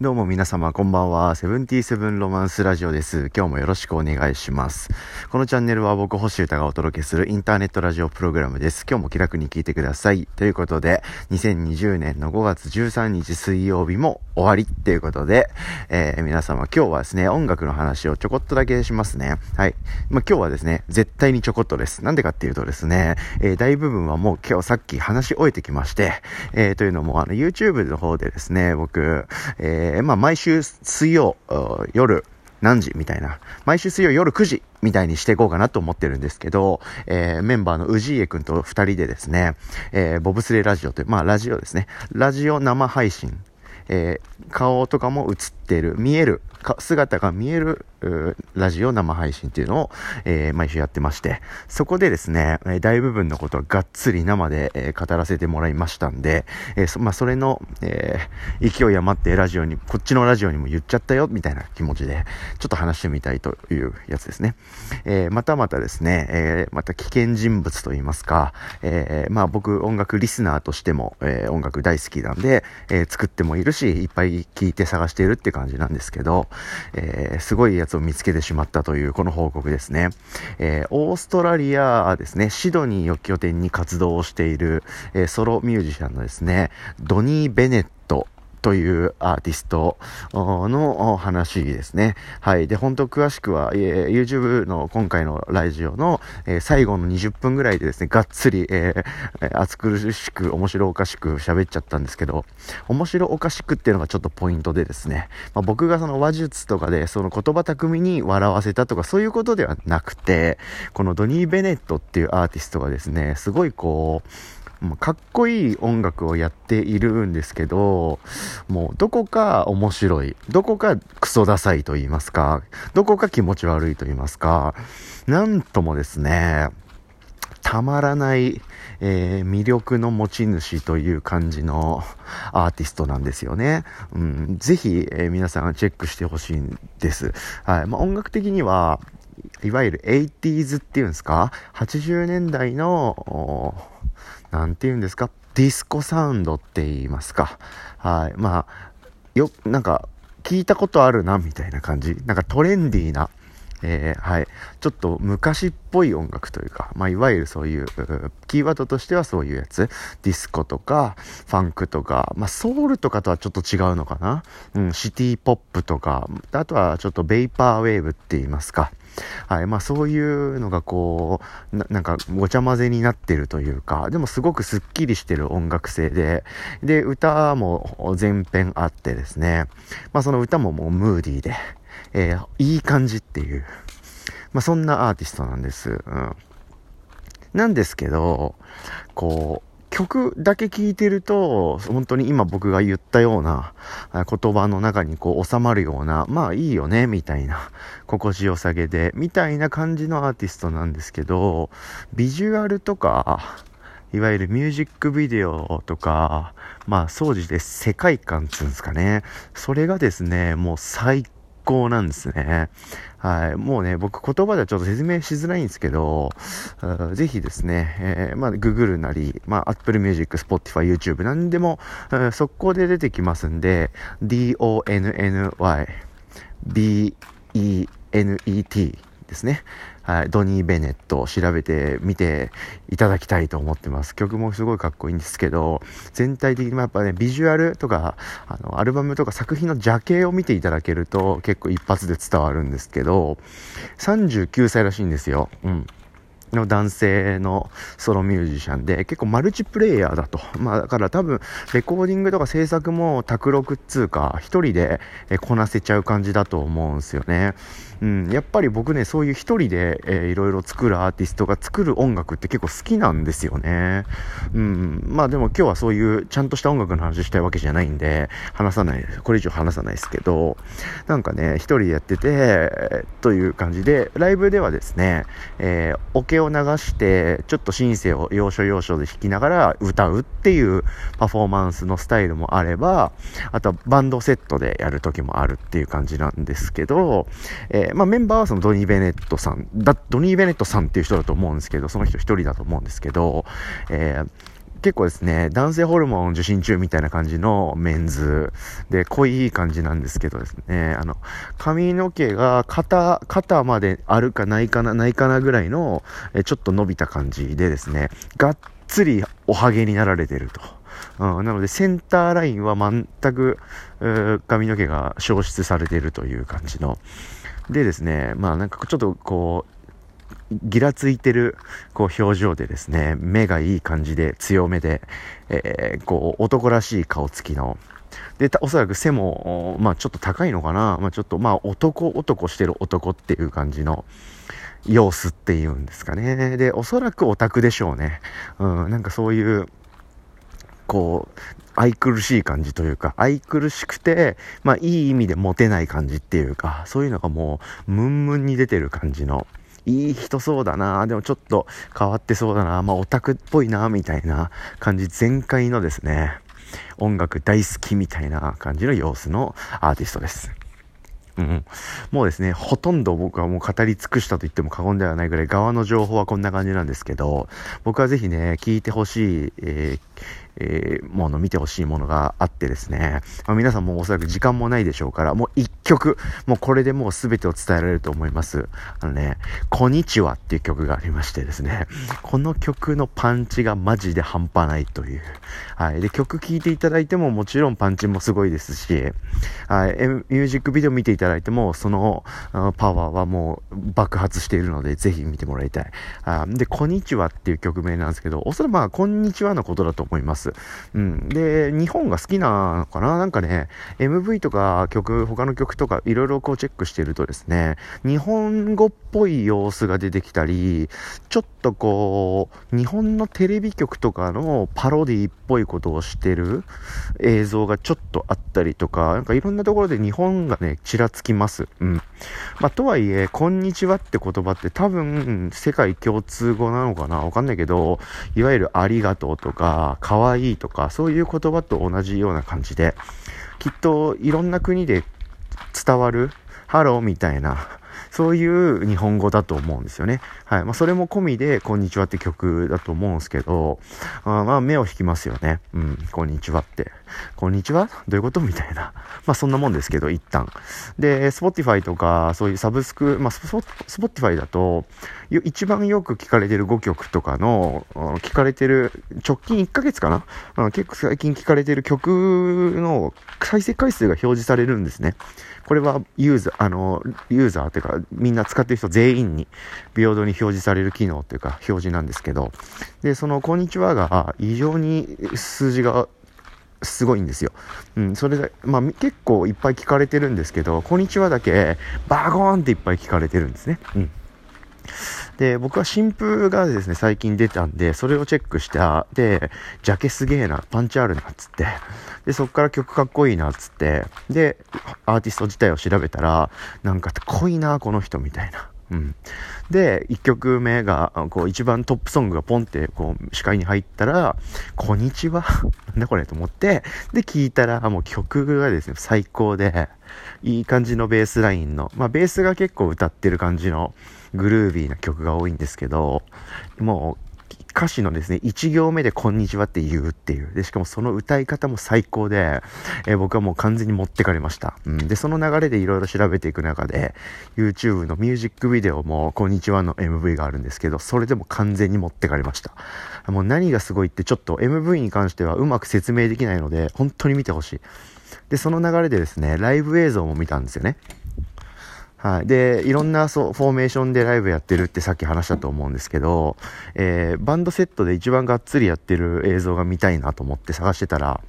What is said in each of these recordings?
どうも皆様こんばんは。セブンティーセブンロマンスラジオです。今日もよろしくお願いします。このチャンネルは僕、星歌がお届けするインターネットラジオプログラムです。今日も気楽に聞いてください。ということで、2020年の5月13日水曜日も終わりっていうことで、えー、皆様今日はですね、音楽の話をちょこっとだけしますね。はい。まあ、今日はですね、絶対にちょこっとです。なんでかっていうとですね、えー、大部分はもう今日さっき話し終えてきまして、えー、というのもあの YouTube の方でですね、僕、え、まあ、毎週水曜、夜、何時みたいな。毎週水曜夜9時みたいにしていこうかなと思ってるんですけど、えー、メンバーの氏家くんと二人でですね、えー、ボブスレラジオという、まあラジオですね。ラジオ生配信。えー、顔とかも映ってる、見える、姿が見えるラジオ生配信っていうのを、えー、毎週やってまして、そこでですね、大部分のことはがっつり生で、えー、語らせてもらいましたんで、えー、そまあ、それの、え勢い余ってラジオに、こっちのラジオにも言っちゃったよ、みたいな気持ちで、ちょっと話してみたいというやつですね。えまたまたですね、えまた危険人物と言いますか、えまあ僕音楽リスナーとしても、え音楽大好きなんで、え作ってもいるし、いっぱい聞いて探しているって感じなんですけど、えすごいやつを見つけてしまったというこの報告ですね。えー、オーストラリアですね、シドニーを拠点に活動をしている、えー、ソロミュージシャンのですね、ドニー・ベネットというアーティストの話ですね。はい。で、本当詳しくは、えー、YouTube の今回のラジオの、えー、最後の20分ぐらいでですね、がっつり、えー、暑苦しく、面白おかしく喋っちゃったんですけど、面白おかしくっていうのがちょっとポイントでですね、まあ、僕がその話術とかで、その言葉巧みに笑わせたとか、そういうことではなくて、このドニー・ベネットっていうアーティストがですね、すごいこう、まかっこいい音楽をやっているんですけど、もうどこか面白い、どこかクソダサいと言いますか、どこか気持ち悪いと言いますか、なんともですね、たまらない、えー、魅力の持ち主という感じのアーティストなんですよね。うん、ぜひ、えー、皆さんチェックしてほしいんです。はい。まあ、音楽的には、いわゆる 80s っていうんですか ?80 年代の、なんて言うんですか？ディスコサウンドって言いますか。はい。まあ、よ、なんか、聞いたことあるな、みたいな感じ。なんかトレンディーな、えー、はい。ちょっと昔っぽい音楽というか、まあ、いわゆるそういう、キーワードとしてはそういうやつ。ディスコとか、ファンクとか、まあ、ソウルとかとはちょっと違うのかな？うん、シティポップとか、あとはちょっとベイパーウェーブって言いますか。はい。まあそういうのがこう、ななんかごちゃ混ぜになってるというか、でもすごくスッキリしてる音楽性で、で、歌も全編あってですね、まあその歌ももうムーディーで、えー、いい感じっていう、まあそんなアーティストなんです。うん。なんですけど、こう、曲だけ聴いてると、本当に今僕が言ったような言葉の中にこう収まるような、まあいいよね、みたいな、心地よさげで、みたいな感じのアーティストなんですけど、ビジュアルとか、いわゆるミュージックビデオとか、まあ、掃除で世界観っていうんですかね。それがですね、もう最高なんですね。はい。もうね、僕言葉ではちょっと説明しづらいんですけど、ぜひですね、えー、まあ、Google なり、まあ、Apple Music、Spotify、YouTube なんでも、速攻で出てきますんで、D-O-N-N-Y、B-E-N-E-T ですね。はい、ドニー・ベネットを調べてみていただきたいと思ってます。曲もすごいかっこいいんですけど、全体的にやっぱね、ビジュアルとか、あの、アルバムとか作品の邪形を見ていただけると結構一発で伝わるんですけど、39歳らしいんですよ。うん。の男性のソロミュージシャンで、結構マルチプレイヤーだと。まあだから多分、レコーディングとか制作も卓録っつうか、一人でこなせちゃう感じだと思うんすよね。うん、やっぱり僕ね、そういう一人で、えー、いろいろ作るアーティストが作る音楽って結構好きなんですよね。うん、まあでも今日はそういうちゃんとした音楽の話したいわけじゃないんで、話さない、これ以上話さないですけど、なんかね、一人でやってて、という感じで、ライブではですね、えー、を流して、ちょっとシンセを要所要所で弾きながら歌うっていうパフォーマンスのスタイルもあれば、あとはバンドセットでやる時もあるっていう感じなんですけど、えーまあ、メンバーはそのドニー・ベネットさんだ、ドニー・ベネットさんっていう人だと思うんですけど、その人一人だと思うんですけど、えー結構ですね、男性ホルモン受診中みたいな感じのメンズで、濃い感じなんですけどですね、あの、髪の毛が肩、肩まであるかないかな、ないかなぐらいの、えちょっと伸びた感じでですね、がっつりおはげになられてると。うん、なので、センターラインは全く、髪の毛が消失されているという感じの。でですね、まあなんかちょっとこう、ギラついてる、こう、表情でですね、目がいい感じで、強めで、えー、こう、男らしい顔つきの、で、おそらく背も、まあちょっと高いのかな、まあちょっと、まあ男、男してる男っていう感じの、様子っていうんですかね。で、おそらくオタクでしょうね。うん、なんかそういう、こう、愛くるしい感じというか、愛くるしくて、まあいい意味でモテない感じっていうか、そういうのがもう、ムンムンに出てる感じの、いい人そうだな。でもちょっと変わってそうだな。まあオタクっぽいなみたいな感じ全開のですね、音楽大好きみたいな感じの様子のアーティストです。うん、もうですね、ほとんど僕はもう語り尽くしたと言っても過言ではないぐらい側の情報はこんな感じなんですけど、僕はぜひね、聞いてほしい、えーえー、もの、見てほしいものがあってですね、まあ、皆さんもおそらく時間もないでしょうから、もう一曲、もうこれでもう全てを伝えられると思います。あのね、こんにちはっていう曲がありましてですね、この曲のパンチがマジで半端ないという。はい。で、曲聴いていただいてももちろんパンチもすごいですし、はい。ミュージックビデオ見ていただいても、そのパワーはもう爆発しているので、ぜひ見てもらいたい。あで、こんにちはっていう曲名なんですけど、おそらくまあ、こんにちはのことだと思います。。うん。で、日本が好きなのかな？なんかね、MV とか曲、他の曲とかいろいろこうチェックしてるとですね、日本語っぽい様子が出てきたり、ちょっとこう、日本のテレビ局とかのパロディっぽいことをしてる映像がちょっとあったりとか、なんかいろんなところで日本がね、ちらつきます。うん。まあ、とはいえ、こんにちはって言葉って多分、世界共通語なのかな？わかんないけど、いわゆるありがとうとか、かわいいいいとか、そういう言葉と同じような感じで、きっといろんな国で伝わるハローみたいな、そういう日本語だと思うんですよね。はい。まあ、それも込みで、こんにちはって曲だと思うんですけど、あまあ、目を引きますよね。うん、こんにちはって。こんにちは？どういうこと？みたいな。まあ、そんなもんですけど、一旦。で、Spotify とか、そういうサブスク、まあ、Spotify だと、一番よく聞かれてる5曲とかの、聞かれてる、直近1ヶ月かな？結構最近聞かれてる曲の再生回数が表示されるんですね。これはユーザー、あの、ユーザーっていうか、みんな使ってる人全員に平等に表示される機能というか、表示なんですけど、で、その、こんにちはが異常に数字がすごいんですよ。うん、それで、まあ、結構いっぱい聞かれてるんですけど、こんにちはだけ、バゴーンっていっぱい聞かれてるんですね。うん。で、僕は新風がですね、最近出たんで、それをチェックして、で、ジャケすげえな、パンチあるな、つって。で、そっから曲かっこいいな、つって。で、アーティスト自体を調べたら、なんか濃いな、この人、みたいな。うん。で、1曲目が、こう、一番トップソングがポンって、こう、視界に入ったら、こんにちは？なんだこれと思って、で、聞いたら、もう曲がですね、最高で、いい感じのベースラインの、まあ、ベースが結構歌ってる感じの、グルービーな曲が多いんですけど、もう歌詞のですね、1行目でこんにちはって言うっていう。で、しかもその歌い方も最高で、え、僕はもう完全に持ってかれました。うん。で、その流れでいろいろ調べていく中で、YouTube のミュージックビデオもこんにちはの MV があるんですけど、それでも完全に持ってかれました。もう何がすごいってちょっと MV に関してはうまく説明できないので、本当に見てほしい。で、その流れでですね、ライブ映像も見たんですよね。はい。で、いろんなそう、フォーメーションでライブやってるってさっき話したと思うんですけど、えー、バンドセットで一番がっつりやってる映像が見たいなと思って探してたら、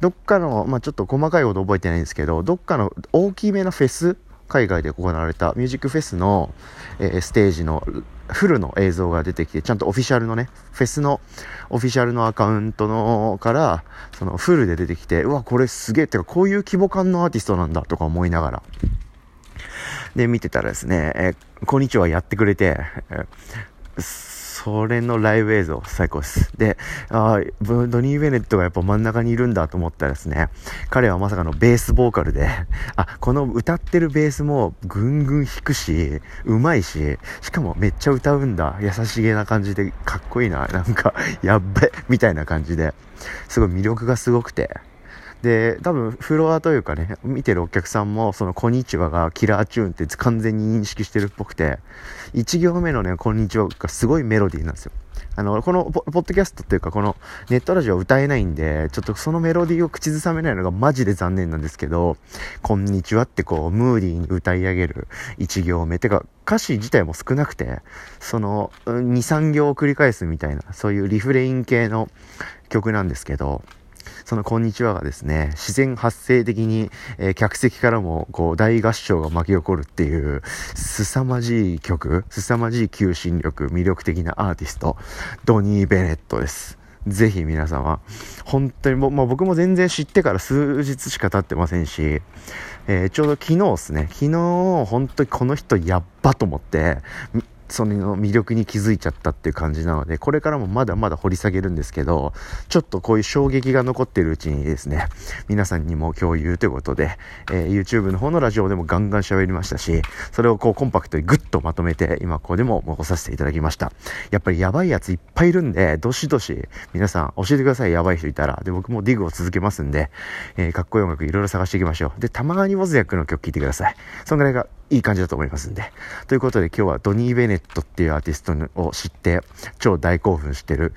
どっかの、まあ、ちょっと細かいこと覚えてないんですけど、どっかの大きめのフェス、海外で行われたミュージックフェスの、えー、ステージのフルの映像が出てきて、ちゃんとオフィシャルのね、フェスのオフィシャルのアカウントのから、そのフルで出てきて、うわ、これすげえ、ってかこういう規模感のアーティストなんだとか思いながら、で、見てたらですね、えこんにちはやってくれて、えそれのライブ映像、最高です。で、あドニー・ベネットがやっぱ真ん中にいるんだと思ったらですね、彼はまさかのベースボーカルで、あ、この歌ってるベースもぐんぐん弾くし、うまいし、しかもめっちゃ歌うんだ。優しげな感じで、かっこいいな。なんか、やっべ、みたいな感じで、すごい魅力がすごくて、で、多分フロアというかね、見てるお客さんも、その、こんにちはがキラーチューンって完全に認識してるっぽくて、1行目のね、こんにちはがすごいメロディーなんですよ。あの、このポッドキャストっていうか、このネットラジオ歌えないんで、ちょっとそのメロディーを口ずさめないのがマジで残念なんですけど、こんにちはってこう、ムーディーに歌い上げる1行目。てか、歌詞自体も少なくて、その、2、3行を繰り返すみたいな、そういうリフレイン系の曲なんですけど、そのこんにちはがですね、自然発生的に、えー、客席からもこう大合唱が巻き起こるっていう、凄まじい曲、凄まじい求心力、魅力的なアーティスト、ドニー・ベネットです。ぜひ皆様、本当にも、まあ、僕も全然知ってから数日しか経ってませんし、えー、ちょうど昨日ですね、昨日本当にこの人やっばと思って、その魅力に気づいちゃったっていう感じなので、これからもまだまだ掘り下げるんですけど、ちょっとこういう衝撃が残ってるうちにですね、皆さんにも共有ということで、えー、YouTube の方のラジオでもガンガン喋りましたし、それをこうコンパクトにグッとまとめて、今ここでも残させていただきました。やっぱりやばいやついっぱいいるんで、どしどし皆さん教えてください、やばい人いたら。で、僕もディグを続けますんで、えー、かっこいい音楽いろいろ探していきましょう。で、たまにモズヤックの曲聴いてください。そんぐらいがいい感じだと思いますんで。ということで今日はドニー・ベネットっていうアーティストを知って超大興奮してる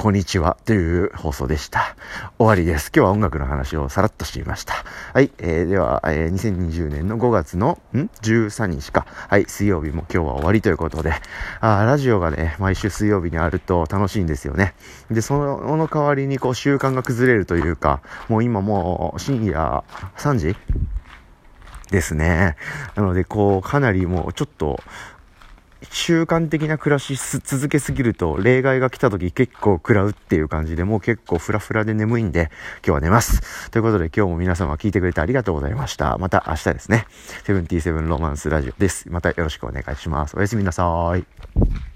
こんにちはという放送でした。終わりです。今日は音楽の話をさらっとしてみました。はい。えー、では、えー、2020年の5月の、ん ?13 日か。はい。水曜日も今日は終わりということで、あラジオがね、毎週水曜日にあると楽しいんですよね。で、そのの代わりにこう習慣が崩れるというか、もう今もう深夜3時ですね。なので、こう、かなりもうちょっと、習慣的な暮らし続けすぎると、例外が来た時結構食らうっていう感じで、もう結構フラフラで眠いんで、今日は寝ます。ということで今日も皆様聞いてくれてありがとうございました。また明日ですね。セブンティーセブンロマンスラジオです。またよろしくお願いします。おやすみなさい。